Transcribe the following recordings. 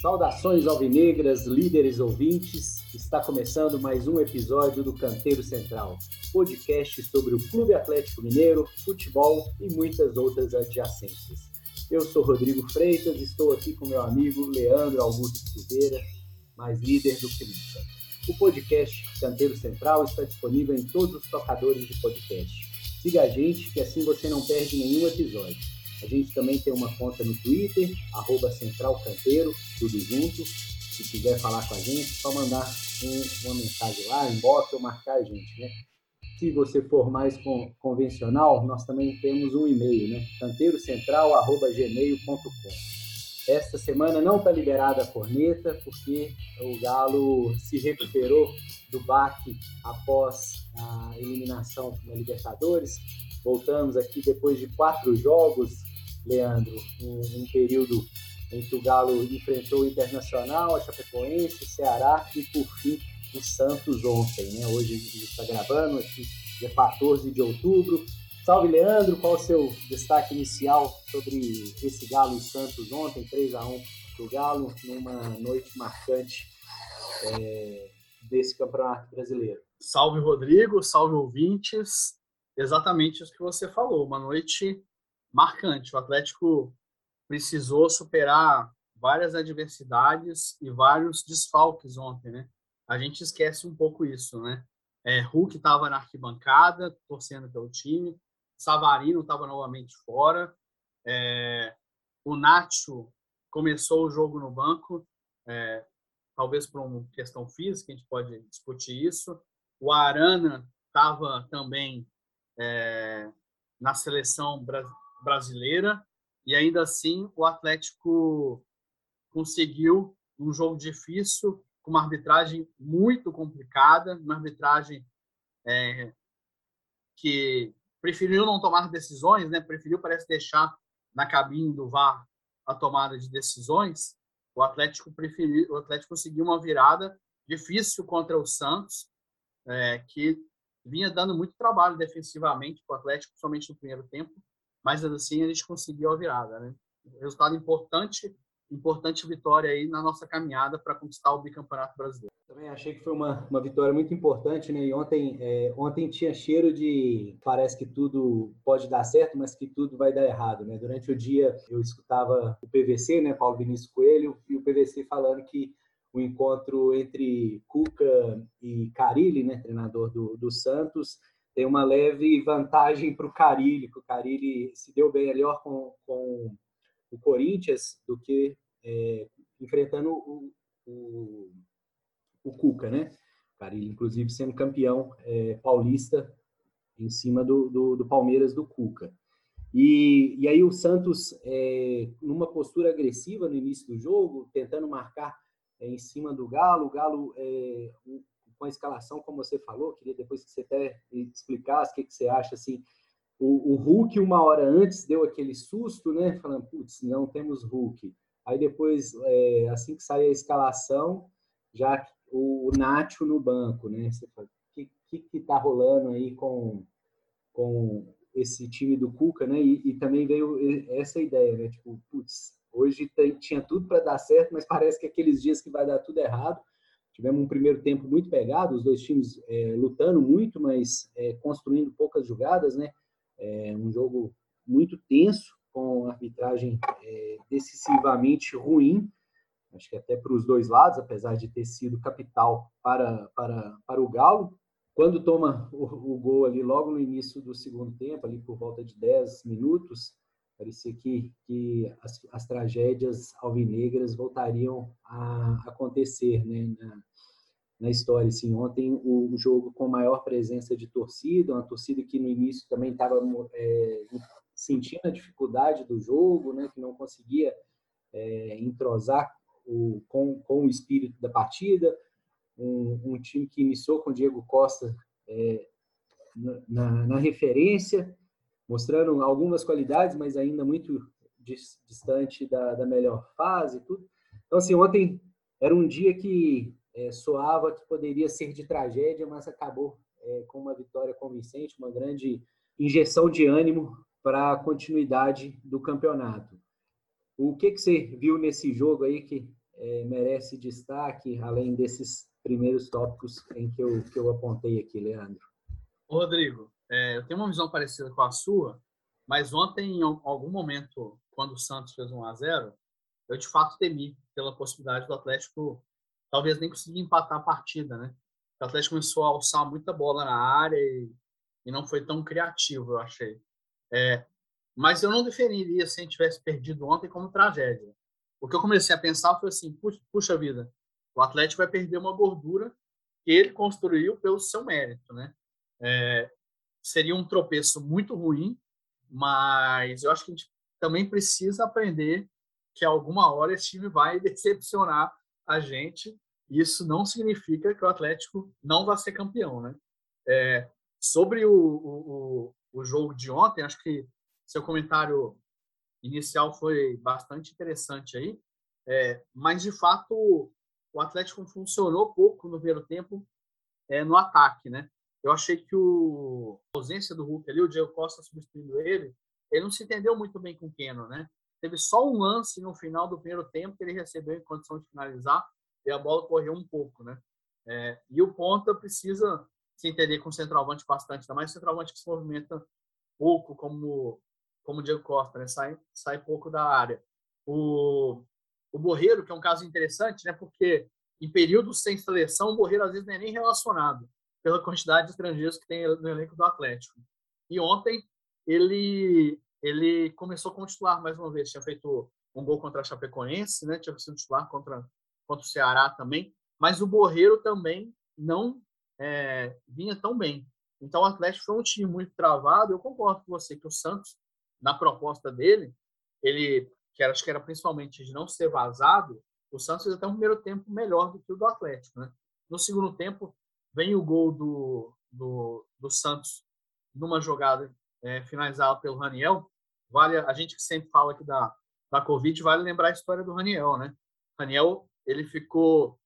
Saudações alvinegras, líderes ouvintes. Está começando mais um episódio do Canteiro Central, podcast sobre o Clube Atlético Mineiro, futebol e muitas outras adjacências. Eu sou Rodrigo Freitas, estou aqui com meu amigo Leandro Augusto Silveira, mais líder do nunca. O podcast Canteiro Central está disponível em todos os tocadores de podcast. Siga a gente, que assim você não perde nenhum episódio. A gente também tem uma conta no Twitter, arroba Central Canteiro, tudo junto. Se quiser falar com a gente, só mandar um, uma mensagem lá, inbox ou marcar a gente, né? Se você for mais convencional, nós também temos um e-mail, né? canteirocentral.gmail.com Esta semana não está liberada a corneta, porque o Galo se recuperou do baque após a eliminação na Libertadores. Voltamos aqui depois de quatro jogos, Leandro, um, um período em que o Galo enfrentou o Internacional, a Chapecoense, o Ceará e, por fim, o Santos ontem. Né? Hoje a gente está gravando, aqui, dia 14 de outubro. Salve, Leandro! Qual o seu destaque inicial sobre esse Galo e Santos ontem, 3 a 1 do Galo, numa noite marcante é, desse Campeonato Brasileiro? Salve, Rodrigo! Salve, ouvintes! Exatamente isso que você falou, uma noite marcante. O Atlético precisou superar várias adversidades e vários desfalques ontem, né? A gente esquece um pouco isso, né? É, Hulk estava na arquibancada, torcendo pelo time. Savarino estava novamente fora. É, o Nacho começou o jogo no banco, é, talvez por uma questão física, a gente pode discutir isso. O Arana estava também é, na seleção brasileira e ainda assim o Atlético conseguiu um jogo difícil com uma arbitragem muito complicada, uma arbitragem é, que preferiu não tomar decisões, né? Preferiu parece deixar na cabine do VAR a tomada de decisões. O Atlético preferiu, o Atlético conseguiu uma virada difícil contra o Santos, é, que vinha dando muito trabalho defensivamente para o Atlético, somente no primeiro tempo mas assim a gente conseguiu a virada, né? Resultado importante, importante vitória aí na nossa caminhada para conquistar o bicampeonato brasileiro. Também achei que foi uma, uma vitória muito importante, né? E ontem, é, ontem tinha cheiro de parece que tudo pode dar certo, mas que tudo vai dar errado, né? Durante o dia eu escutava o PVC, né, Paulo Vinícius Coelho, e o PVC falando que o encontro entre Cuca e Carilli, né, treinador do, do Santos, tem uma leve vantagem para o Carilli, que o Carilli se deu bem melhor com, com o Corinthians do que é, enfrentando o, o, o, Cuca, né? O Carilli, inclusive, sendo campeão é, paulista em cima do, do, do, Palmeiras do Cuca. E, e aí o Santos, é, numa postura agressiva no início do jogo, tentando marcar é, em cima do Galo, o Galo, é, com a escalação, como você falou, queria depois que você até explicasse o que, que você acha, assim, o, o, Hulk uma hora antes deu aquele susto, né, falando, putz, não temos Hulk. Aí depois, é, assim que sai a escalação, já o, o Nacho no banco, né, você fala, o que, que, que tá rolando aí com, com esse time do Cuca, né, e, e também veio essa ideia, né, tipo, putz, hoje tem, tinha tudo para dar certo, mas parece que aqueles dias que vai dar tudo errado, Tivemos um primeiro tempo muito pegado, os dois times é, lutando muito, mas é, construindo poucas jogadas, né? É, um jogo muito tenso, com arbitragem é, decisivamente ruim, acho que até para os dois lados, apesar de ter sido capital para, para, para o Galo. Quando toma o, o gol ali logo no início do segundo tempo, ali por volta de 10 minutos, Parecia que, que as, as tragédias alvinegras voltariam a acontecer né, na, na história. Assim, ontem o, o jogo com maior presença de torcida, uma torcida que no início também estava é, sentindo a dificuldade do jogo, né, que não conseguia é, entrosar o, com, com o espírito da partida. Um, um time que iniciou com Diego Costa é, na, na, referência, mostrando algumas qualidades, mas ainda muito distante da, da melhor fase. Tudo. Então, assim, ontem era um dia que é, soava que poderia ser de tragédia, mas acabou é, com uma vitória convincente, uma grande injeção de ânimo para a continuidade do campeonato. O que, que você viu nesse jogo aí que é, merece destaque, além desses primeiros tópicos em que eu, que eu apontei aqui, Leandro? Rodrigo, é, eu tenho uma visão parecida com a sua, mas ontem, em algum momento, quando o Santos fez 1 a 0 eu de fato temi pela possibilidade do Atlético talvez nem conseguir empatar a partida, né? O Atlético começou a alçar muita bola na área e, e não foi tão criativo, eu achei. É, mas eu não definiria se a gente tivesse perdido ontem como tragédia. O que eu comecei a pensar foi assim, puxa, puxa vida, o Atlético vai perder uma gordura que ele construiu pelo seu mérito, né? É, seria um tropeço muito ruim, mas eu acho que a gente também precisa aprender que alguma hora esse time vai decepcionar a gente. Isso não significa que o Atlético não vai ser campeão, né? É, sobre o, o, o jogo de ontem, acho que seu comentário inicial foi bastante interessante aí, é, mas de fato o Atlético funcionou pouco no primeiro tempo é, no ataque, né? Eu achei que o, a ausência do Hulk ali, o Diego Costa substituindo ele, ele não se entendeu muito bem com o Keno, né? Teve só um lance no final do primeiro tempo que ele recebeu em condição de finalizar e a bola correu um pouco, né? É, e o ponta precisa se entender com o centroavante bastante, ainda mais o centroavante que se movimenta pouco, como, como o Diego Costa, né? Sai, sai pouco da área. O, o Borreiro, que é um caso interessante, né? Porque em períodos sem seleção, o Borreiro às vezes não é nem relacionado pela quantidade de estrangeiros que tem no elenco do Atlético. E ontem ele ele começou como titular mais uma vez, tinha feito um gol contra a Chapecoense, né? Tinha sido titular contra contra o Ceará também, mas o Borreiro também não é, vinha tão bem. Então o Atlético foi um time muito travado. Eu concordo com você que o Santos, na proposta dele, ele que era, acho que era principalmente de não ser vazado, o Santos fez até um primeiro tempo melhor do que o do Atlético, né? No segundo tempo vem o gol do, do, do Santos numa jogada é, finalizada pelo Raniel. Vale a gente que sempre fala aqui da da Covid, vale lembrar a história do Raniel, né? Raniel ele ficou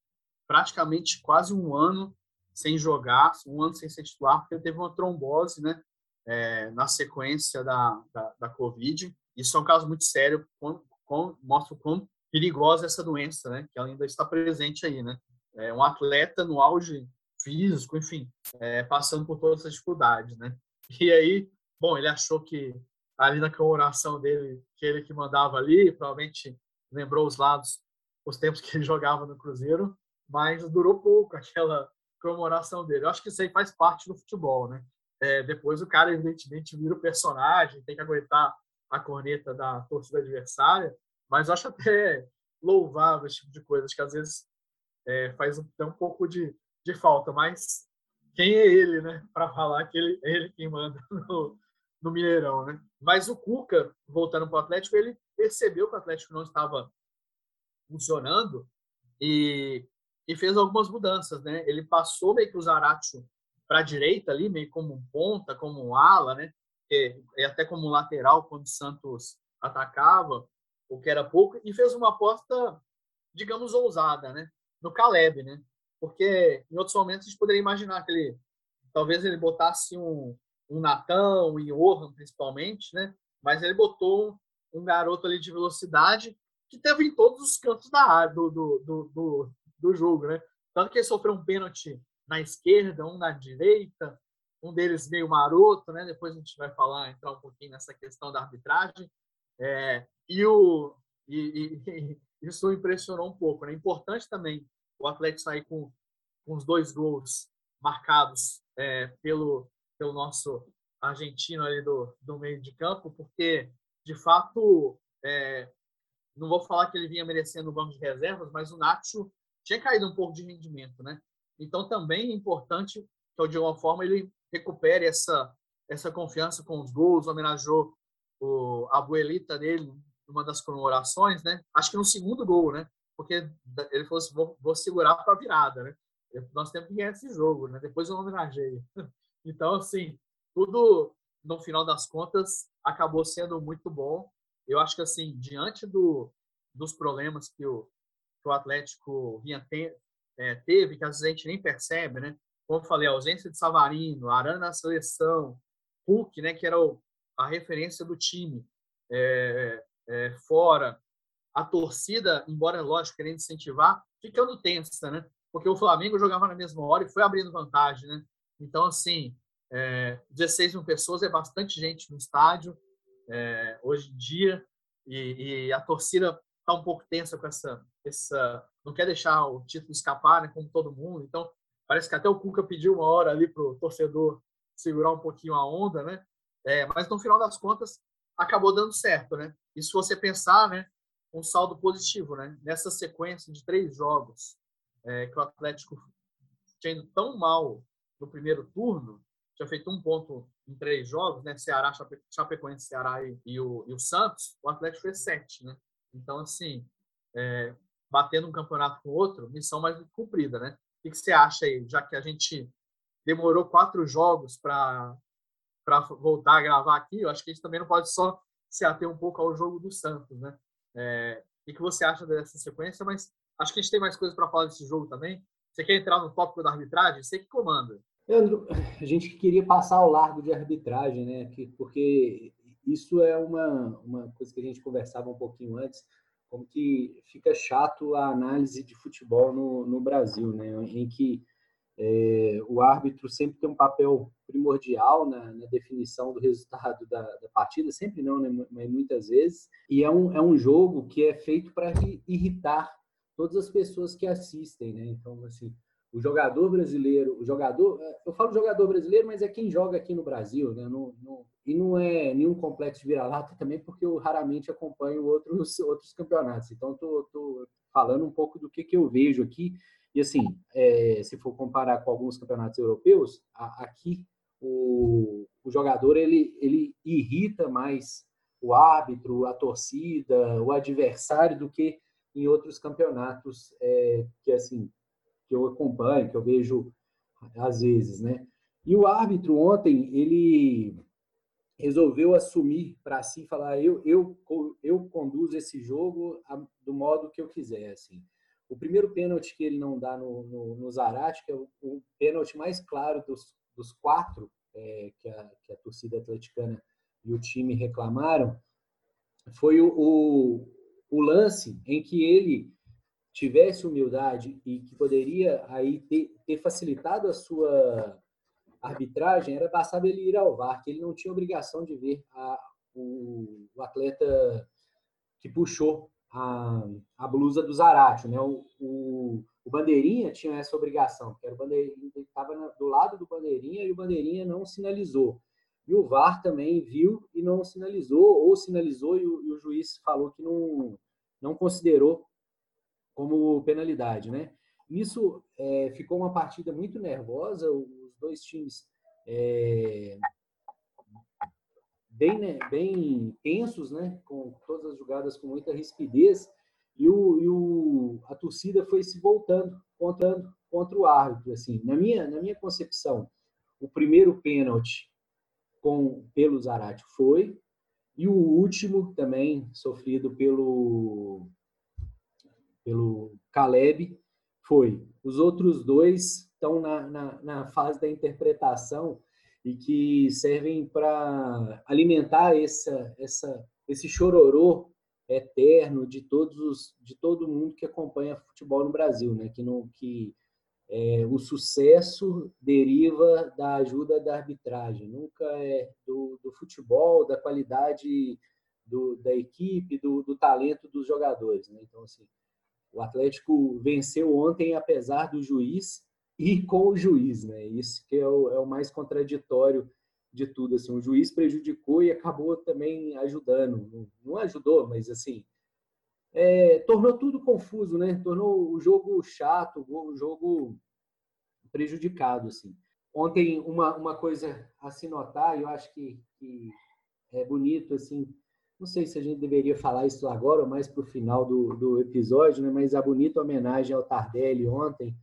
praticamente quase um ano sem jogar, um ano sem ser titular, porque ele teve uma trombose, né? É, na sequência da, da, da, Covid. Isso é um caso muito sério, com, com, mostra o quão perigosa essa doença, né? Que ainda está presente aí, né? É um atleta no auge físico, enfim, é, passando por todas essas dificuldades, né? E aí, bom, ele achou que ali na comemoração dele, que ele que mandava ali, provavelmente lembrou os lados, os tempos que ele jogava no Cruzeiro, mas durou pouco aquela comemoração dele. Eu acho que isso aí faz parte do futebol, né? É, depois o cara, evidentemente, vira o personagem, tem que aguentar a corneta da torcida adversária, mas eu acho até louvável esse tipo de coisa, acho que às vezes é, faz um, um pouco de, de falta, mas quem é ele, né, para falar que ele, é ele quem manda no, no Mineirão, né? Mas o Cuca, voltando para o Atlético, ele percebeu que o Atlético não estava funcionando e, e fez algumas mudanças, né? Ele passou meio que o Zaratio para a direita ali, meio como um ponta, como um ala, né? E, e até como um lateral quando o Santos atacava, o que era pouco, e fez uma aposta, digamos, ousada, né? No Caleb, né? Porque em outros momentos a gente poderia imaginar que ele, talvez ele botasse um, um Natão e Johan, principalmente, né? Mas ele botou um garoto ali de velocidade que teve em todos os cantos da área do, do, do, do, do jogo, né? Tanto que ele sofreu um pênalti na esquerda, um na direita, um deles meio maroto, né? Depois a gente vai falar, entrar um pouquinho nessa questão da arbitragem. É, e, o, e, e, isso impressionou um pouco. Né? importante também o Atlético sair com, com os dois gols marcados é, pelo, pelo nosso argentino ali do, do meio de campo, porque, de fato, é, não vou falar que ele vinha merecendo o banco de reservas, mas o Nacho tinha caído um pouco de rendimento, né? Então, também é importante que, de alguma forma, ele recupere essa, essa confiança com os gols, homenageou o, a abuelita dele numa das comemorações, né? Acho que no segundo gol, né? Porque ele falou assim, vou, vou segurar para a virada, né? Nós temos que ganhar esse jogo, né? Depois eu homenageio. Então, assim, tudo, no final das contas, acabou sendo muito bom. Eu acho que, assim, diante do, dos problemas que o, que o Atlético vinha ter, é, teve, que às vezes a gente nem percebe, né? Como eu falei, a ausência de Savarino, Arana na seleção, Hulk, né, que era o, a referência do time, é, é, fora. A torcida, embora lógico querendo incentivar, ficando tensa, né? Porque o Flamengo jogava na mesma hora e foi abrindo vantagem, né? Então assim, é, 16 mil pessoas é bastante gente no estádio é, hoje em dia e, e a torcida está um pouco tensa com essa, essa, não quer deixar o título escapar, né? Como todo mundo. Então parece que até o Cuca pediu uma hora ali pro torcedor segurar um pouquinho a onda, né? É, mas no final das contas acabou dando certo, né? E se você pensar, né, um saldo positivo, né? Nessa sequência de três jogos é, que o Atlético tinha ido tão mal no primeiro turno, tinha feito um ponto em três jogos, né? Ceará, Chape, Chapecoense, Ceará e, e, o, e o Santos, o Atlético fez sete, né? Então, assim, é, batendo um campeonato com outro, missão mais cumprida, né? O que você acha aí, já que a gente demorou quatro jogos para voltar a gravar aqui, eu acho que a gente também não pode só se ater um pouco ao jogo do Santos, né? É, o que você acha dessa sequência? Mas acho que a gente tem mais coisas para falar desse jogo também. Você quer entrar no tópico da arbitragem? Você que comanda. Leandro, a gente queria passar ao largo de arbitragem, né? porque isso é uma, uma coisa que a gente conversava um pouquinho antes, como que fica chato a análise de futebol no, no Brasil, né? Em que é, o árbitro sempre tem um papel primordial na, na definição do resultado da, da, partida, sempre não, né, mas muitas vezes. E é um, é um jogo que é feito para irritar todas as pessoas que assistem, né? Então, assim, o jogador brasileiro, o jogador, é, eu falo jogador brasileiro, mas é quem joga aqui no Brasil, né? E não é nenhum complexo de vira-lata também, porque eu raramente acompanho outros, outros campeonatos. Então, tô falando um pouco do que, que eu vejo aqui e assim, é, se for comparar com alguns campeonatos europeus, a, aqui o, o jogador ele, ele irrita mais o árbitro, a torcida, o adversário do que em outros campeonatos é, que assim que eu acompanho, que eu vejo às vezes, né? E o árbitro ontem ele resolveu assumir para si falar eu eu eu conduzo esse jogo do modo que eu quiser, assim. O primeiro pênalti que ele não dá no, no, no Zarate, que é o, o pênalti mais claro dos, dos quatro é, que, a, que, a, torcida atleticana e o time reclamaram, foi o, o, o, lance em que ele tivesse humildade e que poderia aí ter, ter facilitado a sua arbitragem, era bastar ele ir ao VAR, que ele não tinha obrigação de ver a, o, o atleta que puxou a, a blusa do Zarate, né? O, o, o, Bandeirinha tinha essa obrigação, que era o Bandeirinha estava do lado do Bandeirinha e o Bandeirinha não sinalizou. E o VAR também viu e não sinalizou, ou sinalizou e o, e o juiz falou que não, não considerou como penalidade, né? Isso é, ficou uma partida muito nervosa, os dois times é, bem, né, bem tensos, né, com todas as jogadas com muita rispidez, e, o, e o, a torcida foi se voltando, contando contra o árbitro. Assim, na minha, na minha concepção, o primeiro pênalti com pelo Zarate foi, e o último também sofrido pelo pelo Caleb foi. Os outros dois estão na, na, na fase da interpretação e que servem para alimentar essa, essa, esse chororô eterno de todos os, de todo mundo que acompanha futebol no Brasil, né? Que não que é, o sucesso deriva da ajuda da arbitragem, nunca é do, do futebol, da qualidade do, da equipe, do, do talento dos jogadores, né? Então assim, o Atlético venceu ontem apesar do juiz e com o juiz, né? Isso que é o, é o mais contraditório de tudo. Assim, o juiz prejudicou e acabou também ajudando. Não, ajudou, mas assim é, tornou tudo confuso, né? Tornou o jogo chato, o jogo prejudicado, assim. Ontem uma, uma coisa a se notar, eu acho que, que é bonito, assim. Não sei se a gente deveria falar isso agora ou mais para o final do, do episódio, né? Mas a bonita homenagem ao Tardelli ontem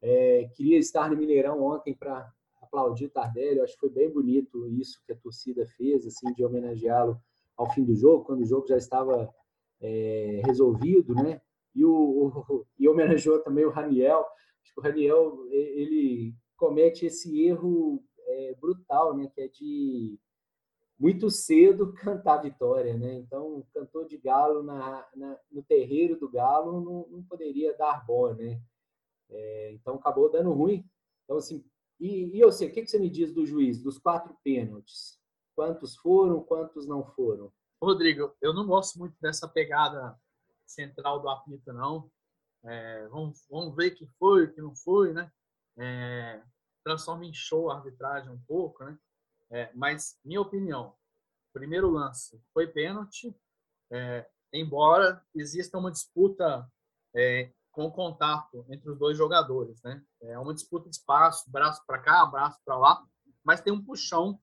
é, queria estar no Mineirão ontem para aplaudir o Tardelli. Eu acho que foi bem bonito isso que a torcida fez, assim, de homenageá-lo ao fim do jogo, quando o jogo já estava é, resolvido, né? E, o, o, e homenageou também o Raniel. Acho que o Raniel ele comete esse erro é, brutal, né? Que é de muito cedo cantar vitória, né? Então, cantor de galo na, na no terreiro do galo não, não poderia dar bom, né? É, então, acabou dando ruim. Então, assim, e, e eu sei, o que, você me diz do juiz, dos quatro pênaltis? Quantos foram, quantos não foram? Rodrigo, eu não gosto muito dessa pegada central do apito, não. É, vamos, vamos ver que foi, o que não foi, né? É, transforma em show a arbitragem um pouco, né? É, mas, minha opinião, primeiro lance foi pênalti, é, embora exista uma disputa com contato entre os dois jogadores, né? É uma disputa de espaço, braço para cá, braço para lá, mas tem um puxão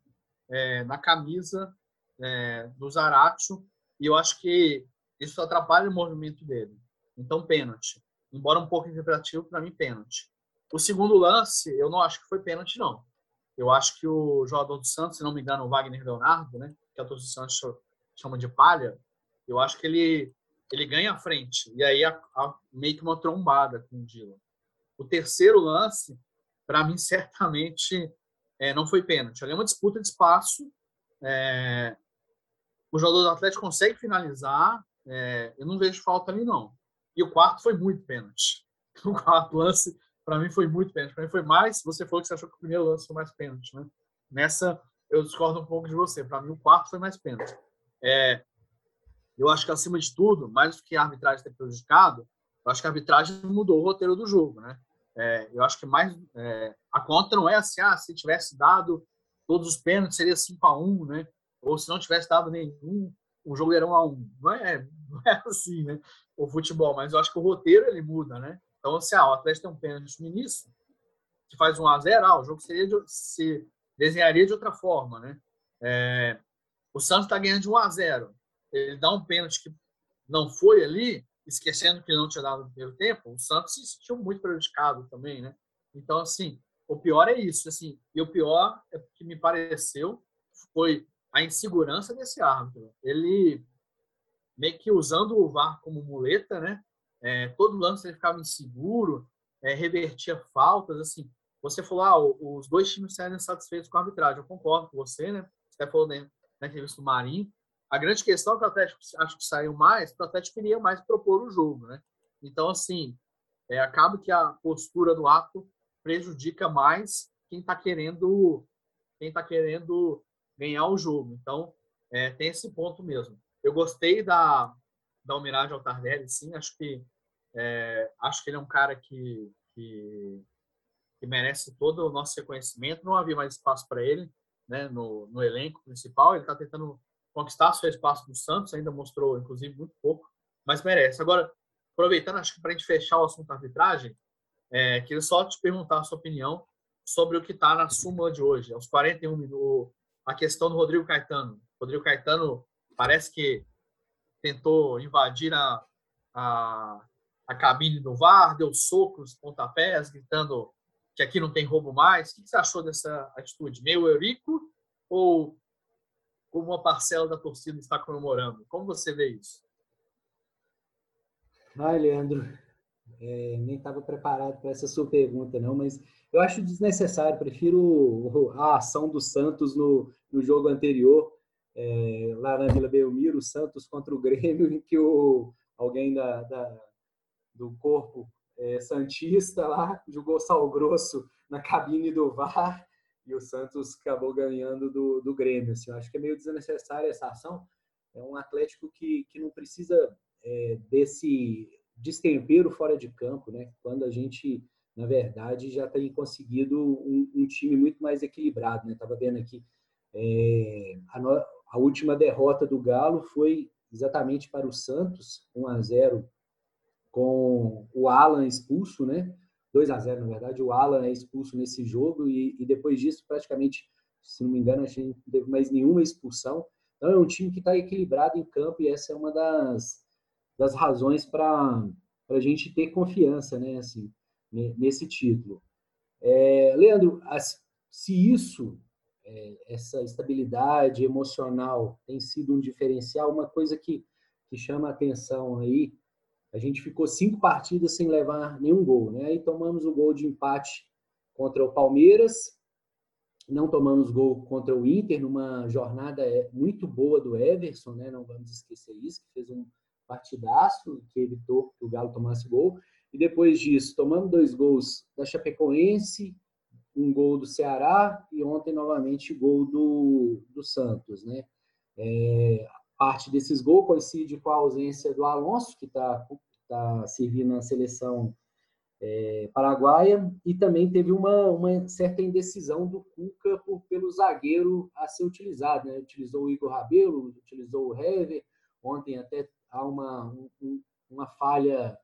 é, na camisa é, do Zaratio e eu acho que isso atrapalha o movimento dele. Então, pênalti. Embora um pouco interpretativo, para mim, pênalti. O segundo lance, eu não acho que foi pênalti, não. Eu acho que o jogador do Santos, se não me engano, o Wagner Leonardo, né, que a torcida do Santos chama de palha, eu acho que ele ele ganha a frente. E aí a, a, meio que uma trombada com o Dylan. O terceiro lance, para mim, certamente é, não foi pênalti. Ali é uma disputa de espaço. É, o jogador do Atlético consegue finalizar. É, eu não vejo falta ali, não. E o quarto foi muito pênalti. O quarto lance para mim foi muito pênalti. Para mim foi mais. Você falou que você achou que o primeiro lance foi mais pênalti, né? Nessa eu discordo um pouco de você. Para mim o quarto foi mais pênalti. É, eu acho que acima de tudo, mais do que a arbitragem ter prejudicado, eu acho que a arbitragem mudou o roteiro do jogo, né? É, eu acho que mais é, a conta não é assim, ah, se tivesse dado todos os pênaltis seria 5 a 1, né? Ou se não tivesse dado nenhum, o jogo era 1 a 1. Não é, não é assim, né? O futebol, mas eu acho que o roteiro ele muda, né? Então, se ah, o Atlético tem um pênalti no início, que faz 1 a 0 ah, o jogo seria de, se desenharia de outra forma, né? É, o Santos está ganhando de 1 a 0 Ele dá um pênalti que não foi ali, esquecendo que ele não tinha dado no primeiro tempo, o Santos se sentiu muito prejudicado também, né? Então, assim, o pior é isso, assim, e o pior é que me pareceu foi a insegurança desse árbitro. Ele meio que usando o VAR como muleta, né? É, todo lance ele ficava inseguro, é, revertia faltas, assim. Você falou, ah, os dois times saíram insatisfeitos com a arbitragem. Eu concordo com você, né? Você falou na, na entrevista do Marinho. A grande questão é que o Atlético acho que saiu mais, porque o Atlético queria mais propor o jogo, né? Então, assim, é, acaba que a postura do ato prejudica mais quem está querendo quem tá querendo ganhar o jogo. Então, é, tem esse ponto mesmo. Eu gostei da, da homenagem ao Tardelli, sim. Acho que é, acho que ele é um cara que, que, que, merece todo o nosso reconhecimento. Não havia mais espaço para ele né, no, no elenco principal. Ele está tentando conquistar seu espaço no Santos, ainda mostrou, inclusive, muito pouco, mas merece. Agora, aproveitando, acho que para a gente fechar o assunto da arbitragem, é, queria só te perguntar a sua opinião sobre o que está na súmula de hoje, aos 41 minutos, a questão do Rodrigo Caetano. Rodrigo Caetano parece que tentou invadir a, a, a cabine do VAR, deu socos, pontapés, gritando que aqui não tem roubo mais. O que você achou dessa atitude? Meio eurico ou como uma parcela da torcida está comemorando? Como você vê isso? Ai, Leandro, é, nem estava preparado para essa sua pergunta, não, mas eu acho desnecessário. Prefiro a ação do Santos no, no jogo anterior, é, lá na Vila Belmiro, Santos contra o Grêmio, em que o, alguém da, da do corpo é, Santista lá, jogou sal grosso na cabine do VAR e o Santos acabou ganhando do, do Grêmio. Assim, eu acho que é meio desnecessária essa ação. É um Atlético que, que não precisa é, desse destempero fora de campo, né? Quando a gente, na verdade, já tem conseguido um, um time muito mais equilibrado, né? Vendo aqui é, a, no, a última derrota do Galo foi exatamente para o Santos, 1 a 0 com o Alan expulso, né? 2 a 0 na verdade, o Alan é expulso nesse jogo e, e depois disso, praticamente, se não me engano, a gente não teve mais nenhuma expulsão. Então é um time que está equilibrado em campo e essa é uma das, das razões para a gente ter confiança, né? Assim, nesse título. É, Leandro, se isso, é, essa estabilidade emocional tem sido um diferencial, uma coisa que, que chama atenção aí a gente ficou cinco partidas sem levar nenhum gol, né? Aí tomamos o gol de empate contra o Palmeiras não tomamos gol contra o Inter numa jornada é, muito boa do Everson, né? Não vamos esquecer isso, que fez um partidaço que evitou que o Galo tomasse gol. E depois disso, tomamos dois gols da Chapecoense, um gol do Ceará e ontem novamente gol do, do Santos, né? É, parte desses gols coincide com a ausência do Alonso, que está tá servindo na seleção é, paraguaia, e também teve uma, uma certa indecisão do Cuca por, pelo zagueiro a ser utilizado. Né? Utilizou o Igor Rabelo, utilizou o Hever, ontem até há uma, um, uma falha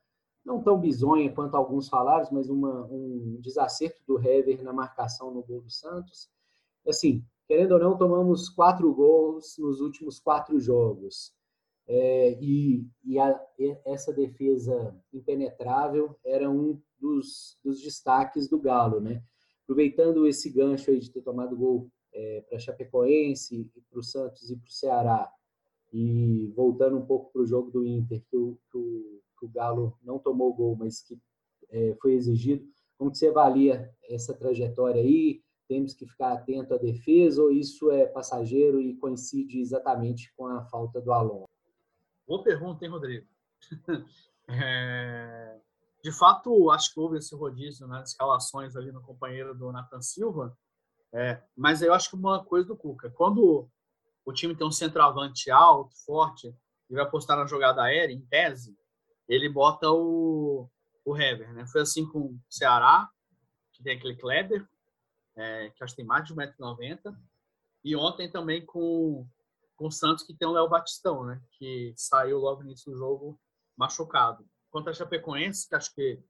não tão bizonha quanto alguns falaram, mas uma, um desacerto do Hever na marcação no gol do Santos. Assim, querendo ou não, tomamos quatro gols nos últimos quatro jogos. É, e, e, a, essa defesa impenetrável era um dos, dos, destaques do Galo, né? Aproveitando esse gancho aí de ter tomado gol é, para Chapecoense, para o Santos e para o Ceará, e voltando um pouco para o jogo do Inter, que o, que o, que o Galo não tomou gol, mas que é, foi exigido, como que você avalia essa trajetória aí? Temos que ficar atento à defesa ou isso é passageiro e coincide exatamente com a falta do Alonso? Boa pergunta, hein, Rodrigo? É... De fato, acho que houve esse rodízio nas escalações ali no companheiro do Nathan Silva, é... mas eu acho que uma coisa do Cuca, quando o time tem um centroavante alto, forte, e vai apostar na jogada aérea, em tese, ele bota o, o Hever, né? Foi assim com o Ceará, que tem aquele Kleber, é, que acho que tem mais de 1,90m, e ontem também com com o Santos, que tem o Léo Batistão, né? Que saiu logo no início do jogo machucado. Quanto a Chapecoense, que acho que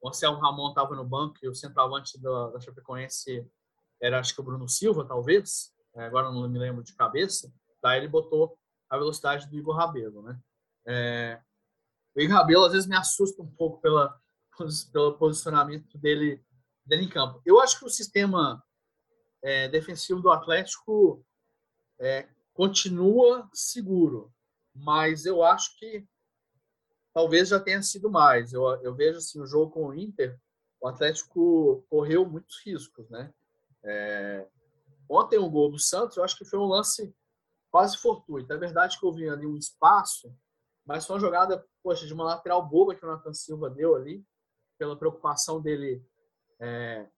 o Anselmo Ramon estava no banco e o centroavante da, da Chapecoense era, acho que o Bruno Silva, talvez. É, agora não me lembro de cabeça. Daí ele botou a velocidade do Igor Rabelo, né? É, o Igor Rabelo às vezes me assusta um pouco pela, pelo posicionamento dele, dele em campo. Eu acho que o sistema é, defensivo do Atlético é, continua seguro, mas eu acho que talvez já tenha sido mais. Eu, eu vejo assim, o jogo com o Inter, o Atlético correu muitos riscos, né? É, ontem o gol do Santos, eu acho que foi um lance quase fortuito. É verdade que houve ali um espaço, mas foi uma jogada, poxa, de uma lateral boba que o Nathan Silva deu ali, pela preocupação dele é,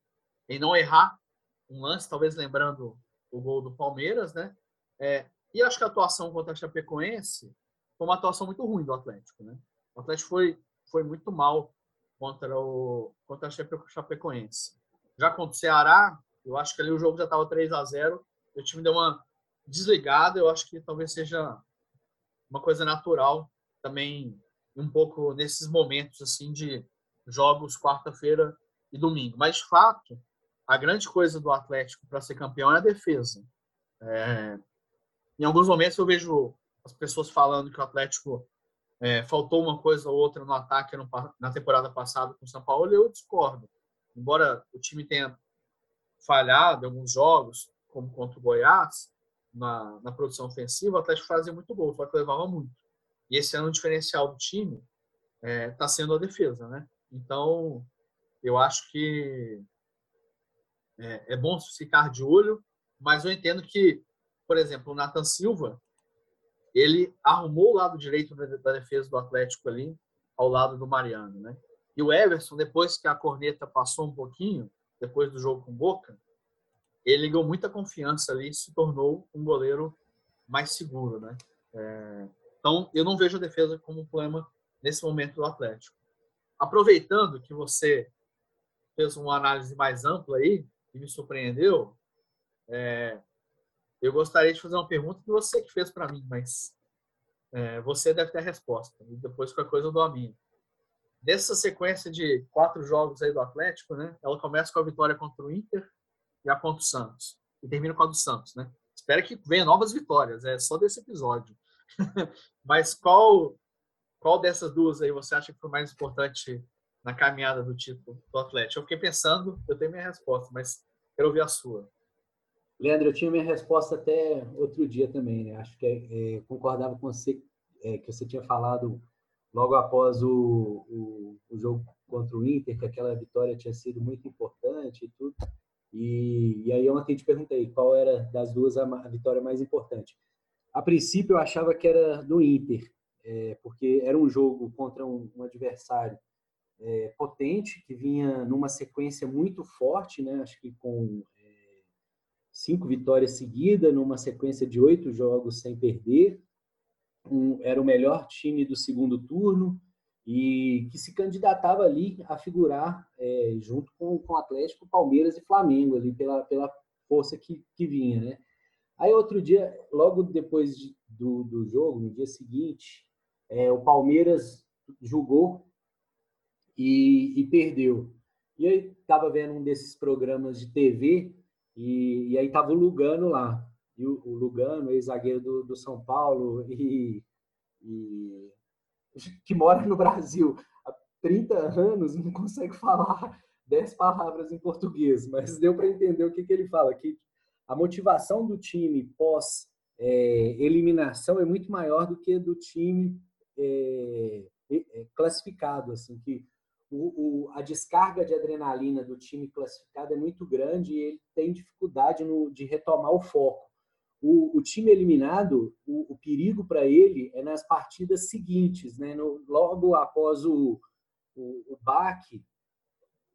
em não errar um lance, talvez lembrando o gol do Palmeiras, né? É, e acho que a atuação contra a Chapecoense foi uma atuação muito ruim do Atlético. Né? O Atlético foi, foi muito mal contra, o, contra a Chapecoense. Já contra o Ceará, eu acho que ali o jogo já estava 3 a 0 o time deu uma desligada, eu acho que talvez seja uma coisa natural também um pouco nesses momentos assim de jogos quarta-feira e domingo. Mas de fato, a grande coisa do Atlético para ser campeão é a defesa. É, em alguns momentos eu vejo as pessoas falando que o Atlético é, faltou uma coisa ou outra no ataque no, na temporada passada com o São Paulo, eu discordo. Embora o time tenha falhado em alguns jogos, como contra o Goiás, na, na produção ofensiva, o Atlético fazia muito gol, o Atlético levava muito. E esse ano o diferencial do time está é, tá sendo a defesa, né? Então, eu acho que é, é bom ficar de olho, mas eu entendo que por exemplo, o Nathan Silva, ele arrumou o lado direito da defesa do Atlético ali, ao lado do Mariano, né? E o Everson, depois que a corneta passou um pouquinho, depois do jogo com Boca, ele ganhou muita confiança ali e se tornou um goleiro mais seguro, né? É... Então, eu não vejo a defesa como um problema nesse momento do Atlético. Aproveitando que você fez uma análise mais ampla aí, e me surpreendeu, é, eu gostaria de fazer uma pergunta que você que fez para mim, mas é, você deve ter a resposta. E depois qualquer coisa eu dou a minha. Dessa sequência de quatro jogos aí do Atlético, né? Ela começa com a vitória contra o Inter e a contra o Santos. E termina com a do Santos, né? Espero que venha novas vitórias, é só desse episódio. mas qual qual dessas duas aí você acha que foi mais importante na caminhada do título do Atlético? Eu fiquei pensando, eu tenho minha resposta, mas quero ouvir a sua. Leandro, eu tinha minha resposta até outro dia também, né? Acho que é, concordava com você é, que você tinha falado logo após o, o, o, jogo contra o Inter, que aquela vitória tinha sido muito importante e tudo. E, e aí ontem te perguntei qual era das duas a, a, vitória mais importante. A princípio eu achava que era do Inter, é, porque era um jogo contra um, um adversário é, potente que vinha numa sequência muito forte, né? Acho que com é, cinco vitórias seguidas, numa sequência de oito jogos sem perder. Um, era o melhor time do segundo turno e que se candidatava ali a figurar é, junto com, com Atlético, Palmeiras e Flamengo ali pela, pela força que, que vinha, né? Aí outro dia, logo depois de, do, do jogo, no dia seguinte, é, o Palmeiras jogou e, e, perdeu. E aí estava vendo um desses programas de TV e, e aí estava o Lugano lá. E o, o Lugano, ex-zagueiro do, do São Paulo e, e que mora no Brasil há 30 anos não consegue falar 10 palavras em português, mas deu para entender o que, que ele fala, que a motivação do time pós é, eliminação é muito maior do que do time é, é, classificado, assim, que o, o, a descarga de adrenalina do time classificado é muito grande e ele tem dificuldade no, de retomar o foco o, o time eliminado, o, perigo para ele é nas partidas seguintes, né? No, logo após o, o, o baque,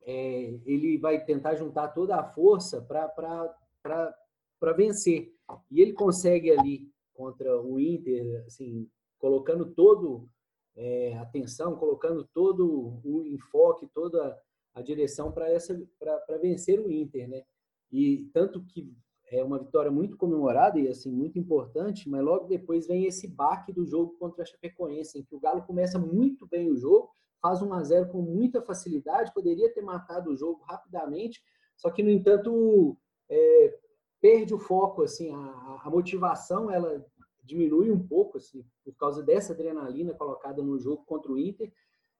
é, ele vai tentar juntar toda a força para vencer. E ele consegue ali contra o Inter, assim, colocando todo é, atenção, colocando todo o enfoque, toda a direção para essa para vencer o Inter, né? E tanto que é uma vitória muito comemorada e assim muito importante, mas logo depois vem esse baque do jogo contra a Chapecoense, em que o Galo começa muito bem o jogo, faz 1 a 0 com muita facilidade, poderia ter matado o jogo rapidamente, só que no entanto é, perde o foco, assim, a, a, motivação ela diminui um pouco, assim, por causa dessa adrenalina colocada no jogo contra o Inter,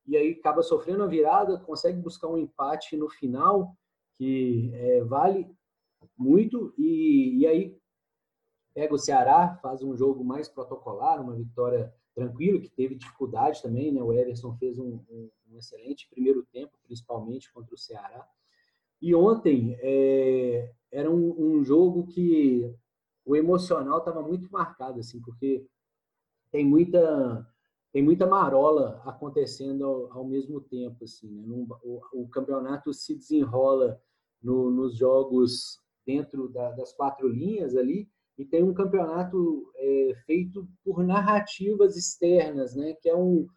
e aí acaba sofrendo a virada, consegue buscar um empate no final que é, vale muito. E, e aí pega o Ceará, faz um jogo mais protocolar, uma vitória tranquila, que teve dificuldade também, né? O Everson fez um, um, um excelente primeiro tempo, principalmente contra o Ceará. E ontem é, era um, um, jogo que o emocional estava muito marcado, assim, porque tem muita tem muita marola acontecendo ao, ao mesmo tempo, assim, né? O, o, campeonato se desenrola no, nos jogos dentro da, das quatro linhas ali, e tem um campeonato é, feito por narrativas externas, né? que é um,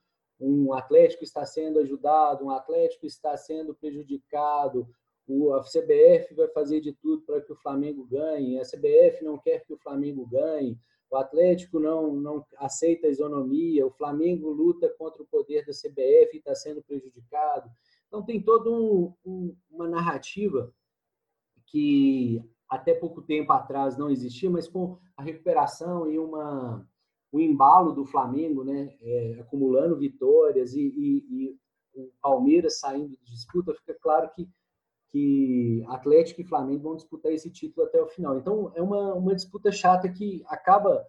um Atlético está sendo ajudado, um Atlético está sendo prejudicado, o, a CBF vai fazer de tudo para que o Flamengo ganhe, a CBF não quer que o Flamengo ganhe, o Atlético não, não aceita a isonomia, o Flamengo luta contra o poder da CBF e está sendo prejudicado. Então, tem toda um, um, uma narrativa que até pouco tempo atrás não existia, mas com a recuperação e uma, o embalo do Flamengo, né, é, acumulando vitórias e, e, e, o Palmeiras saindo de disputa, fica claro que, que Atlético e Flamengo vão disputar esse título até o final. Então, é uma, uma disputa chata que acaba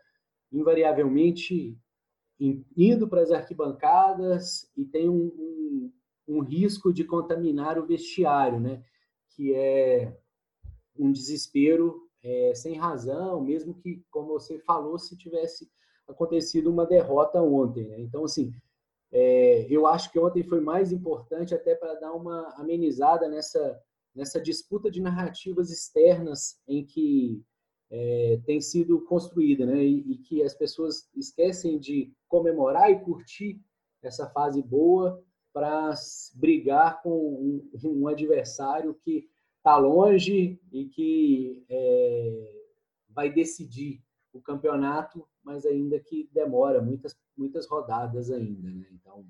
invariavelmente indo para as arquibancadas e tem um, um, um risco de contaminar o vestiário, né? que é um desespero é, sem razão, mesmo que, como você falou, se tivesse acontecido uma derrota ontem. Né? Então, assim, é, eu acho que ontem foi mais importante até para dar uma amenizada nessa, nessa disputa de narrativas externas em que é, tem sido construída, né? E, e, que as pessoas esquecem de comemorar e curtir essa fase boa para brigar com um, um adversário que está longe e que é, vai decidir o campeonato, mas ainda que demora muitas, muitas rodadas ainda. Né? Então,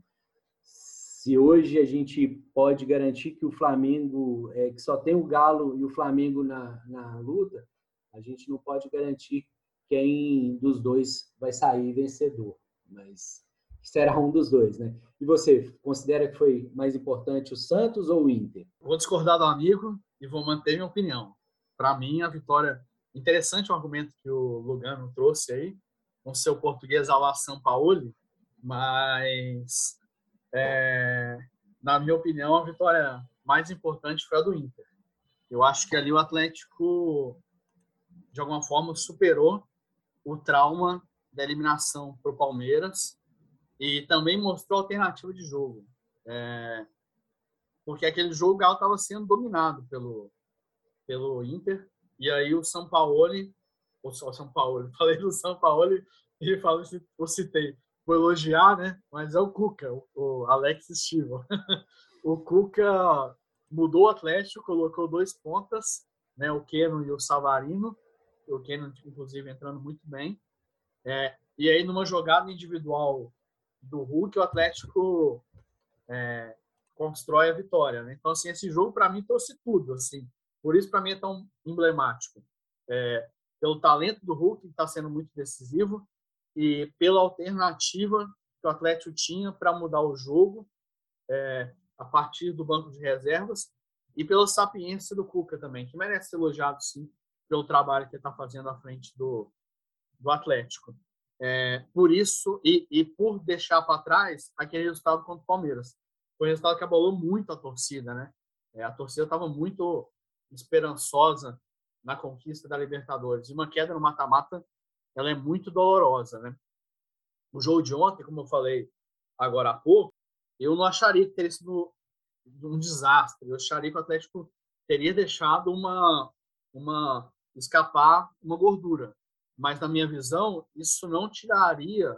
se hoje a gente pode garantir que o Flamengo, é, que só tem o Galo e o Flamengo na, na luta, a gente não pode garantir quem dos dois vai sair vencedor. Mas será um dos dois, né? E você, considera que foi mais importante o Santos ou o Inter? Vou discordar do amigo e vou manter minha opinião. Para mim, a vitória. Interessante o argumento que o Lugano trouxe aí, com seu português la São Paulo, mas, é, na minha opinião, a vitória mais importante foi a do Inter. Eu acho que ali o Atlético, de alguma forma, superou o trauma da eliminação para o Palmeiras e também mostrou alternativa de jogo. É, porque aquele jogo estava sendo dominado pelo, pelo Inter, e aí o São Paulo, ou só São Paulo, falei do São Paulo e eu citei, vou elogiar, né? Mas é o Cuca, o, Alex Stivo. o Cuca mudou o Atlético, colocou dois pontas, né? O Keno e o Savarino, o Keno, inclusive, entrando muito bem. É, e aí, numa jogada individual do Hulk, o Atlético é, constrói a vitória. Né? Então, assim, esse jogo para mim trouxe tudo. Assim, por isso para mim é tão emblemático. É, pelo talento do Hulk, que está sendo muito decisivo, e pela alternativa que o Atlético tinha para mudar o jogo é, a partir do banco de reservas e pela sapiência do Cuca também, que merece ser elogiado sim pelo trabalho que ele está fazendo à frente do, do Atlético. É, por isso, e, e por deixar para trás aquele resultado contra o Palmeiras. Foi um resultado que abalou muito a torcida, né? É, a torcida estava muito esperançosa na conquista da Libertadores. E uma queda no mata-mata, ela é muito dolorosa, né? O jogo de ontem, como eu falei agora há pouco, eu não acharia que teria sido um desastre. Eu acharia que o Atlético teria deixado uma, uma escapar uma gordura. Mas, na minha visão, isso não tiraria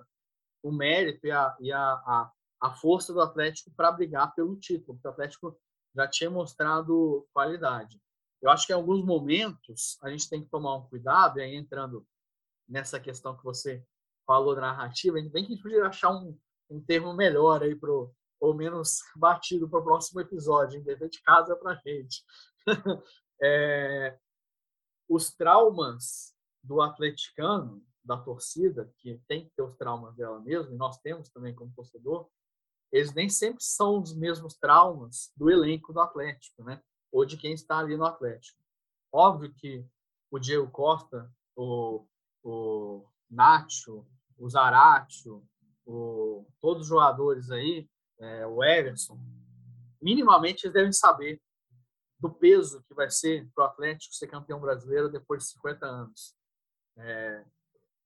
o mérito e a, e a, a, a força do Atlético para brigar pelo título, porque o Atlético já tinha mostrado qualidade. Eu acho que em alguns momentos a gente tem que tomar um cuidado, e aí entrando nessa questão que você falou da narrativa, a gente que achar um, um termo melhor aí pro, ou menos batido para o próximo episódio, dever de casa para gente. é, os traumas do atleticano, da torcida, que tem que ter os traumas dela mesmo, e nós temos também como torcedor, eles nem sempre são os mesmos traumas do elenco do Atlético, né? Ou de quem está ali no Atlético. Óbvio que o Diego Costa, o, o Nacho, o Zaratio, o, todos os jogadores aí, é, o Everson, minimamente eles devem saber do peso que vai ser para o Atlético ser campeão brasileiro depois de 50 anos. É,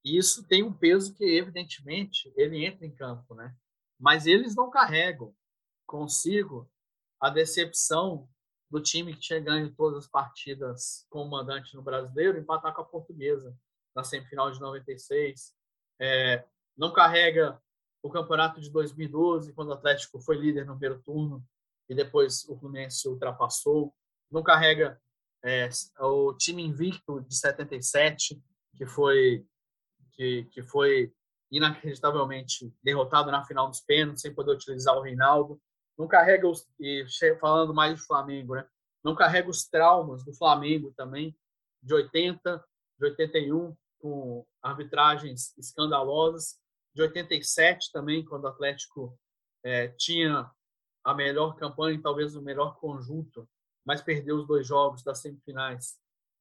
isso tem um peso que, evidentemente, ele entra em campo, né? Mas eles não carregam consigo a decepção do time que tinha ganho todas as partidas como mandante no Brasileiro, empatar com a Portuguesa na semifinal de 96. É, não carrega o campeonato de 2012, quando o Atlético foi líder no primeiro turno e depois o Fluminense ultrapassou. Não carrega é, o time invicto de 77, que foi que, que foi inacreditavelmente derrotado na final dos pênaltis, sem poder utilizar o Reinaldo. Não carrega os e falando mais do Flamengo, né? Não carrega os traumas do Flamengo também de 80, de 81 com arbitragens escandalosas de 87 também, quando o Atlético é, tinha a melhor campanha, talvez o melhor conjunto, mas perdeu os dois jogos das semifinais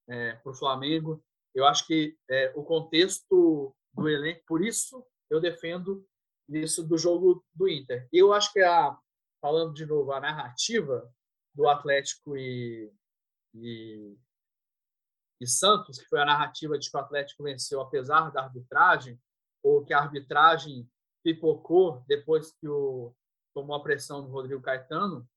é, para o Flamengo. Eu acho que é, o contexto do elenco, por isso eu defendo isso do jogo do Inter. Eu acho que a falando de novo a narrativa do Atlético e, e, e Santos, que foi a narrativa de que o Atlético venceu apesar da arbitragem, ou que a arbitragem pipocou depois que o tomou a pressão do Rodrigo Caetano,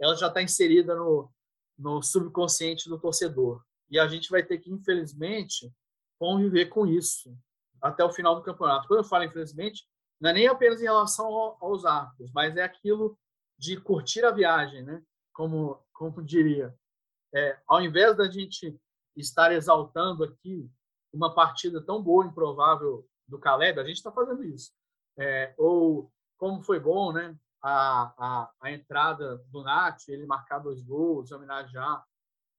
ela já está inserida no, no subconsciente do torcedor. E a gente vai ter que, infelizmente, conviver com isso até o final do campeonato. Quando eu falo infelizmente, não é nem apenas em relação aos árbitros, mas é aquilo de curtir a viagem, né? Como, como diria. É, ao invés da gente estar exaltando aqui uma partida tão boa, improvável do Caleb, a gente está fazendo isso. É, ou como foi bom, né? A, a, a entrada do Nath, ele marcar dois gols, homenagear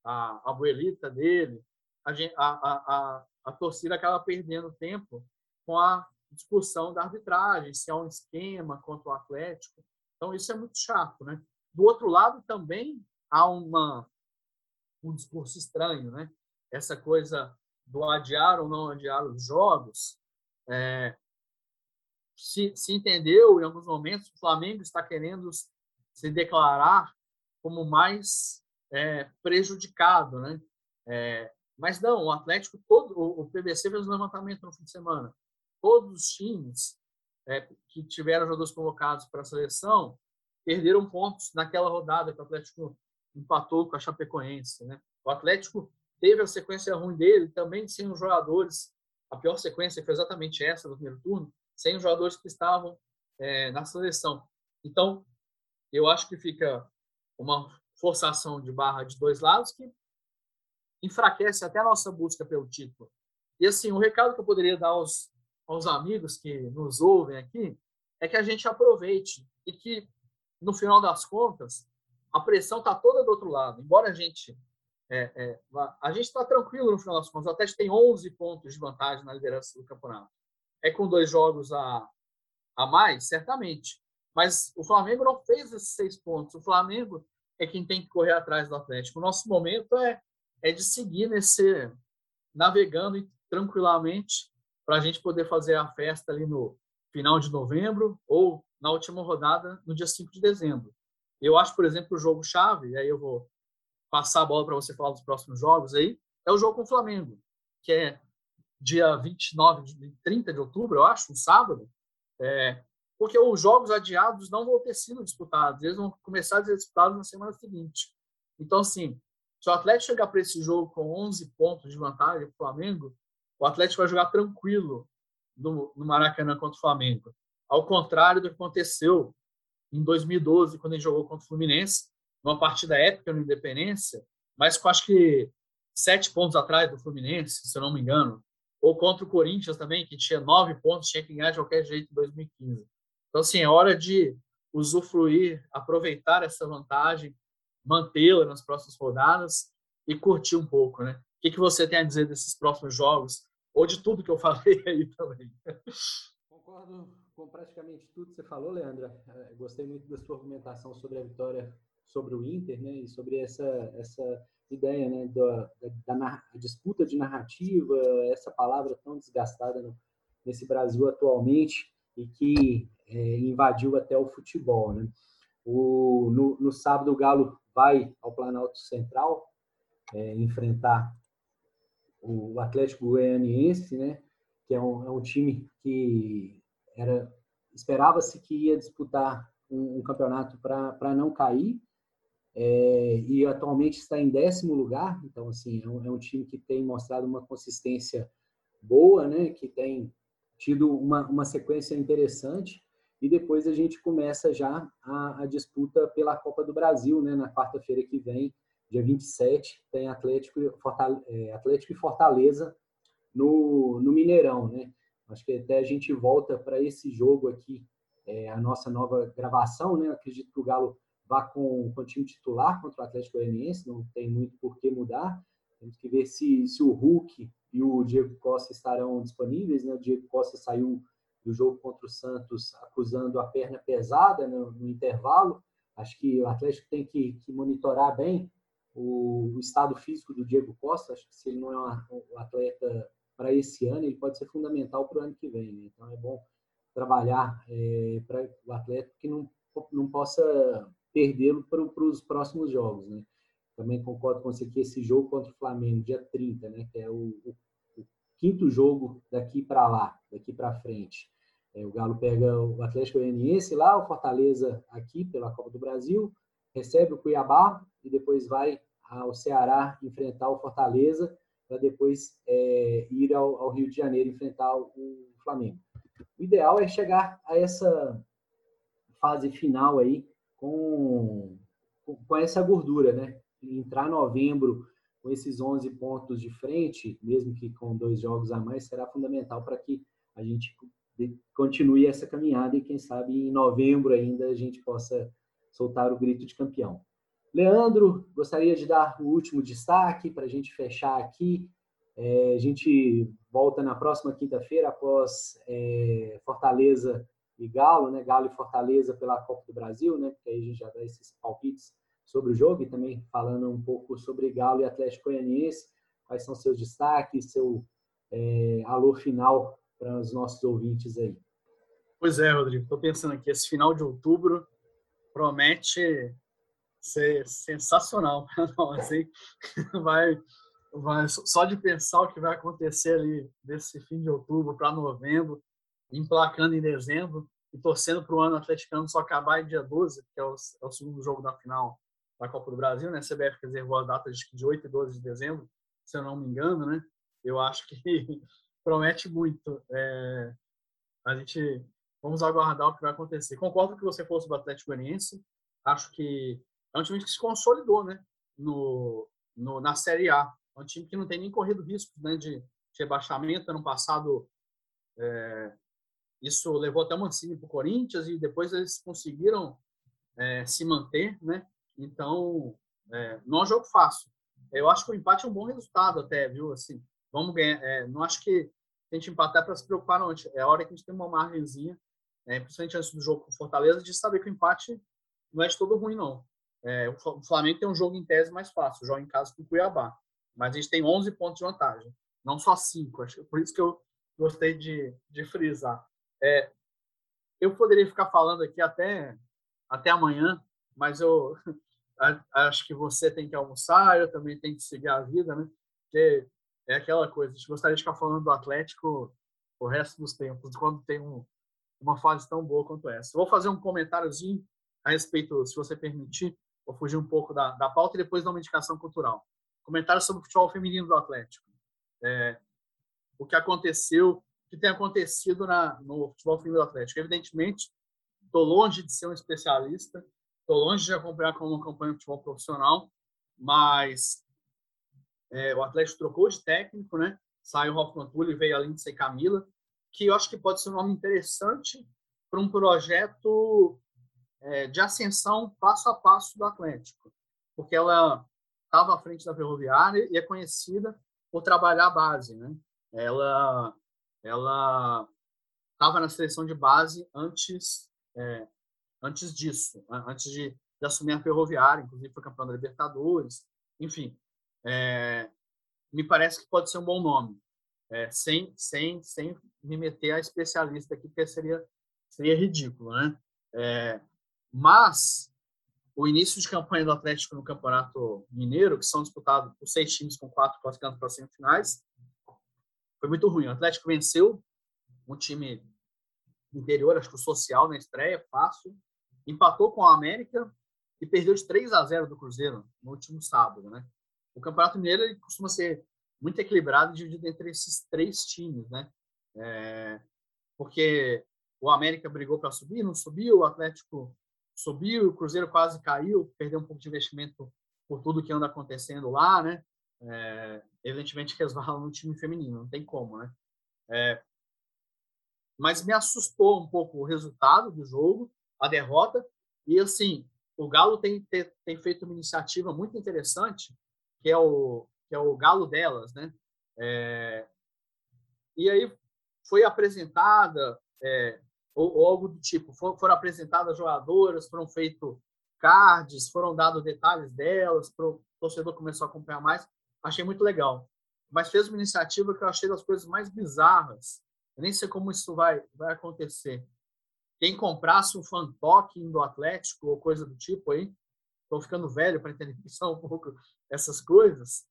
a, a abuelita dele. A, a, a, a, torcida acaba perdendo tempo com a discussão da arbitragem, se há um esquema contra o Atlético. Então, isso é muito chato, né? Do outro lado, também há uma, um discurso estranho, né? Essa coisa do adiar ou não adiar os jogos, é, se, se entendeu em alguns momentos o Flamengo está querendo se declarar como mais é, prejudicado, né? É, mas não, o Atlético, todo, o, o PVC fez um levantamento no fim de semana. Todos os times é, que tiveram jogadores convocados para a seleção perderam pontos naquela rodada que o Atlético empatou com a Chapecoense. Né? O Atlético teve a sequência ruim dele também sem os jogadores. A pior sequência foi exatamente essa do primeiro turno, sem os jogadores que estavam é, na seleção. Então, eu acho que fica uma forçação de barra de dois lados que enfraquece até a nossa busca pelo título. E assim, o recado que eu poderia dar aos, aos amigos que nos ouvem aqui é que a gente aproveite e que, no final das contas, a pressão está toda do outro lado. Embora a gente é, é, a gente está tranquilo no final das contas. O Atlético tem 11 pontos de vantagem na liderança do campeonato. É com dois jogos a, a mais, certamente. Mas o Flamengo não fez esses seis pontos. O Flamengo é quem tem que correr atrás do Atlético. O nosso momento é é de seguir nesse navegando tranquilamente para a gente poder fazer a festa ali no final de novembro ou na última rodada no dia 5 de dezembro. Eu acho, por exemplo, o jogo chave, e aí eu vou passar a bola para você falar dos próximos jogos aí, é o jogo com o Flamengo, que é dia 29, de 30 de outubro, eu acho, um sábado, é, porque os jogos adiados não vão ter sido disputados, eles vão começar a ser disputados na semana seguinte. Então, assim, se o Atlético chegar para esse jogo com 11 pontos de vantagem para o Flamengo, o Atlético vai jogar tranquilo no, no Maracanã contra o Flamengo. Ao contrário do que aconteceu em 2012, quando ele jogou contra o Fluminense, numa partida épica no Independência, mas com acho que sete pontos atrás do Fluminense, se eu não me engano, ou contra o Corinthians também, que tinha nove pontos, tinha que ganhar de qualquer jeito em 2015. Então, assim, é hora de usufruir, aproveitar essa vantagem, mantê-la nas próximas rodadas e curtir um pouco, né? O que, que você tem a dizer desses próximos jogos ou de tudo que eu falei aí também? Concordo com praticamente tudo que você falou, Leandra. É, gostei muito da sua argumentação sobre a vitória sobre o Inter, né? E sobre essa essa ideia, né? Da, da, da disputa de narrativa, essa palavra tão desgastada no, nesse Brasil atualmente e que é, invadiu até o futebol, né? O, no, no sábado, o Galo vai ao Planalto Central é, enfrentar o Atlético Goianiense, né? Que é um, é um time que era esperava-se que ia disputar um, um campeonato para não cair é, e atualmente está em décimo lugar. Então, assim, é um, é um, time que tem mostrado uma consistência boa, né? Que tem tido uma, uma sequência interessante e depois a gente começa já a, a disputa pela Copa do Brasil, né, na quarta-feira que vem, dia 27, tem Atlético, é, Atlético e Fortaleza no, no Mineirão, né? Acho que até a gente volta para esse jogo aqui, é, a nossa nova gravação, né? Acredito que o Galo vá com, com o time titular contra o Atlético Goianiense, não tem muito por que mudar. Temos que ver se, se o Hulk e o Diego Costa estarão disponíveis, né? O Diego Costa saiu do jogo contra o Santos acusando a perna pesada no, no intervalo. Acho que o Atlético tem que, que monitorar bem o, o, estado físico do Diego Costa. Acho que se ele não é um atleta para esse ano, ele pode ser fundamental para o ano que vem. Né? Então é bom trabalhar é, para o atleta que não, não possa perdê-lo para, os próximos jogos. Né? Também concordo com você que esse jogo contra o Flamengo, dia 30, né, que é o, o quinto jogo daqui para lá, daqui para frente. É, o Galo pega o Atlético Goianiense lá, o Fortaleza aqui pela Copa do Brasil, recebe o Cuiabá e depois vai ao Ceará enfrentar o Fortaleza para depois é, ir ao, ao, Rio de Janeiro enfrentar o Flamengo. O ideal é chegar a essa fase final aí com, com essa gordura, né? Entrar novembro com esses 11 pontos de frente, mesmo que com dois jogos a mais, será fundamental para que a gente continue essa caminhada e, quem sabe, em novembro ainda a gente possa soltar o grito de campeão. Leandro, gostaria de dar o último destaque para a gente fechar aqui. É, a gente volta na próxima quinta-feira, após é, Fortaleza e Galo, né? Galo e Fortaleza pela Copa do Brasil, né? Porque aí a gente já dá esses palpites sobre o jogo e também falando um pouco sobre Galo e Atlético Goianiense, quais são seus destaques, seu é, alô final para os nossos ouvintes aí. Pois é, Rodrigo, estou pensando aqui, esse final de outubro promete ser sensacional para nós, hein? Vai, vai, só de pensar o que vai acontecer ali desse fim de outubro para novembro, emplacando em dezembro e torcendo para o ano atleticano só acabar em dia 12, que é o, é o, segundo jogo da final da Copa do Brasil, né? A CBF reservou a data de 8 e 12 de dezembro, se eu não me engano, né? Eu acho que promete muito. É, a gente vamos aguardar o que vai acontecer. Concordo que você fosse do Atlético Goianiense. Acho que é um time que se consolidou, né? No, no, na Série A. É um time que não tem nem corrido risco né, de, de rebaixamento. Ano passado, é, isso levou até o Mancini para o Corinthians e depois eles conseguiram é, se manter, né? Então, é, não é um jogo fácil. Eu acho que o empate é um bom resultado até, viu? Assim, vamos ganhar. É, não acho que a gente empatar para se preocupar, não. É a hora que a gente tem uma margenzinha, é, principalmente antes do jogo com Fortaleza, de saber que o empate não é de todo ruim, não. É, o Flamengo tem um jogo em tese mais fácil, joga em casa com o Cuiabá. Mas a gente tem 11 pontos de vantagem, não só 5. Acho, por isso que eu gostei de, de frisar. É, eu poderia ficar falando aqui até, até amanhã, mas eu acho que você tem que almoçar, eu também tenho que seguir a vida, né? Porque é aquela coisa, a gente gostaria de ficar falando do Atlético o resto dos tempos, quando tem um, uma fase tão boa quanto essa. Vou fazer um comentáriozinho a respeito, se você permitir, vou fugir um pouco da, da pauta e depois dar uma indicação cultural. Comentário sobre o futebol feminino do Atlético. É, o que aconteceu, que tem acontecido na, no futebol feminino Atlético. Evidentemente, estou longe de ser um especialista, estou longe de acompanhar como uma campanha de futebol profissional, mas é, o Atlético trocou de técnico, né? Saiu o Hoffman e veio a Lindsay Camila, que eu acho que pode ser um nome interessante para um projeto é, de ascensão passo a passo do Atlético, porque ela estava à frente da Ferroviária e é conhecida por trabalhar a base, né? Ela ela estava na seleção de base antes é, antes disso, antes de, de, assumir a Ferroviária, inclusive foi campeão da Libertadores, enfim, é, me parece que pode ser um bom nome, é, sem sem sem me meter a especialista aqui, porque seria seria ridículo, né? É, mas o início de campanha do Atlético no Campeonato Mineiro, que são disputados por seis times com quatro classificando para as semifinais, foi muito ruim. O Atlético venceu um time interior, acho que o social na estreia, fácil, empatou com a América e perdeu de 3 a 0 do Cruzeiro no último sábado, né? O Campeonato Mineiro ele costuma ser muito equilibrado, dividido entre esses três times, né? É, porque o América brigou para subir, não subiu, o Atlético subiu, o Cruzeiro quase caiu, perdeu um pouco de investimento por tudo que anda acontecendo lá, né? É, evidentemente resvala no time feminino, não tem como, né? É, mas me assustou um pouco o resultado do jogo, a derrota, e assim, o Galo tem, tem, tem feito uma iniciativa muito interessante, que é o, que é o Galo delas, né? É, e aí foi apresentada é, ou, ou algo do tipo. For, foram apresentadas jogadoras, foram feitos cards, foram dados detalhes delas, para o torcedor começou a acompanhar mais. Achei muito legal. Mas fez uma iniciativa que eu achei das coisas mais bizarras. Eu nem sei como isso vai, vai acontecer. Quem comprasse um fan token do Atlético ou coisa do tipo aí, estou ficando velho para entender um pouco essas coisas,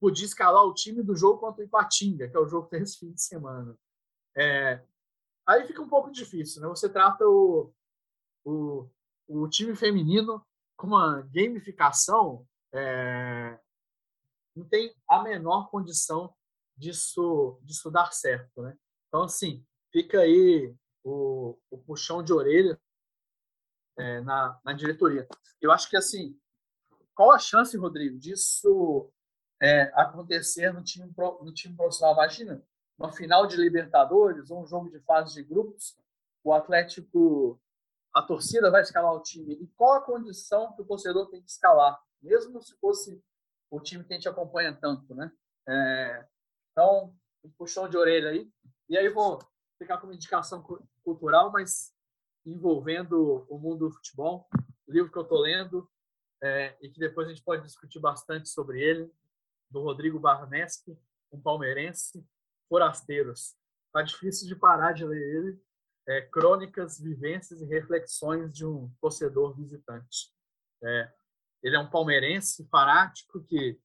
podia escalar o time do jogo contra o Ipatinga, que é o jogo que tem esse fim de semana. É, Aí fica um pouco difícil, né? Você trata o, o, o time feminino com uma gamificação, é, não tem a menor condição disso, disso dar certo, né? Então, assim, fica aí o, o puxão de orelha é, na, na diretoria. Eu acho que, assim, qual a chance, Rodrigo, disso é, acontecer no time, no time profissional? Imagina, uma final de Libertadores ou um jogo de fase de grupos, o Atlético, a torcida vai escalar o time. E qual a condição que o torcedor tem que escalar, mesmo se fosse o time que a gente acompanha tanto, né? É, então, um puxão de orelha aí. E aí vou ficar com uma indicação cultural, mas envolvendo o mundo do futebol, o livro que eu estou lendo é, e que depois a gente pode discutir bastante sobre ele, do Rodrigo Barneschi, um palmeirense, Forasteiros. Tá difícil de parar de ler ele. É, Crônicas, vivências e reflexões de um torcedor visitante. É, Ele é um palmeirense fanático que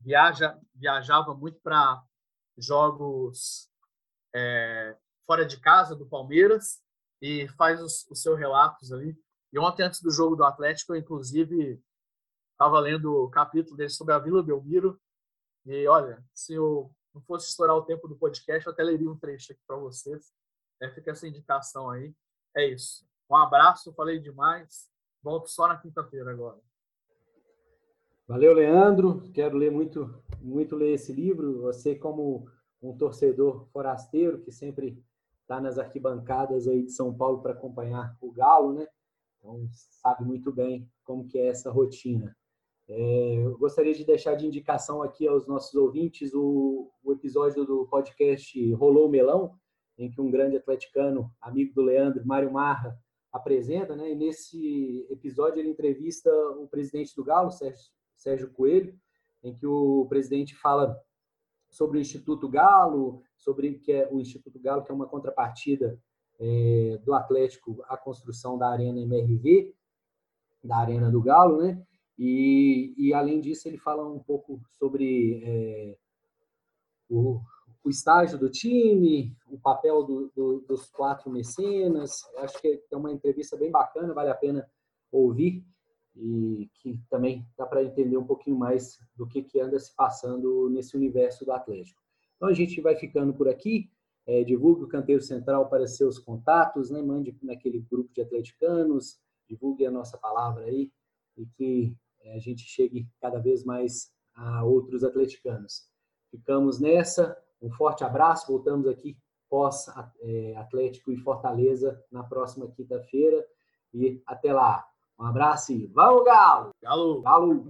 viaja, viajava muito para jogos é, fora de casa do Palmeiras e faz os, os seus relatos ali. E ontem, antes do jogo do Atlético, eu, inclusive, estava lendo o capítulo dele sobre a Vila Belmiro. E olha, se eu não fosse estourar o tempo do podcast, eu até leria um trecho aqui para vocês. É, fica essa indicação aí. É isso. Um abraço, falei demais. Volto só na quinta-feira agora. Valeu, Leandro. Quero ler muito, muito ler esse livro. Você, como um torcedor forasteiro que sempre está nas arquibancadas aí de São Paulo para acompanhar o Galo, né? Então sabe muito bem como que é essa rotina. É, eu gostaria de deixar de indicação aqui aos nossos ouvintes o, o episódio do podcast Rolou o Melão, em que um grande atleticano, amigo do Leandro, Mário Marra, apresenta, né? E nesse episódio ele entrevista o presidente do Galo, Sérgio, Sérgio Coelho, em que o presidente fala sobre o Instituto Galo, sobre que é o Instituto Galo, que é uma contrapartida é, do Atlético à construção da Arena MRV, da Arena do Galo, né? E, e além disso, ele fala um pouco sobre é, o, o estágio do time, o papel do, do, dos quatro mecenas. Acho que é uma entrevista bem bacana, vale a pena ouvir e que também dá para entender um pouquinho mais do que, que anda se passando nesse universo do Atlético. Então a gente vai ficando por aqui. É, divulgue o Canteiro Central para seus contatos, né? mande naquele grupo de atleticanos, divulgue a nossa palavra aí e que é, a gente chegue cada vez mais a outros atleticanos. Ficamos nessa. Um forte abraço. Voltamos aqui pós é, Atlético e Fortaleza na próxima quinta-feira. E até lá. Um abraço e vamos, Galo! Galo! Galo!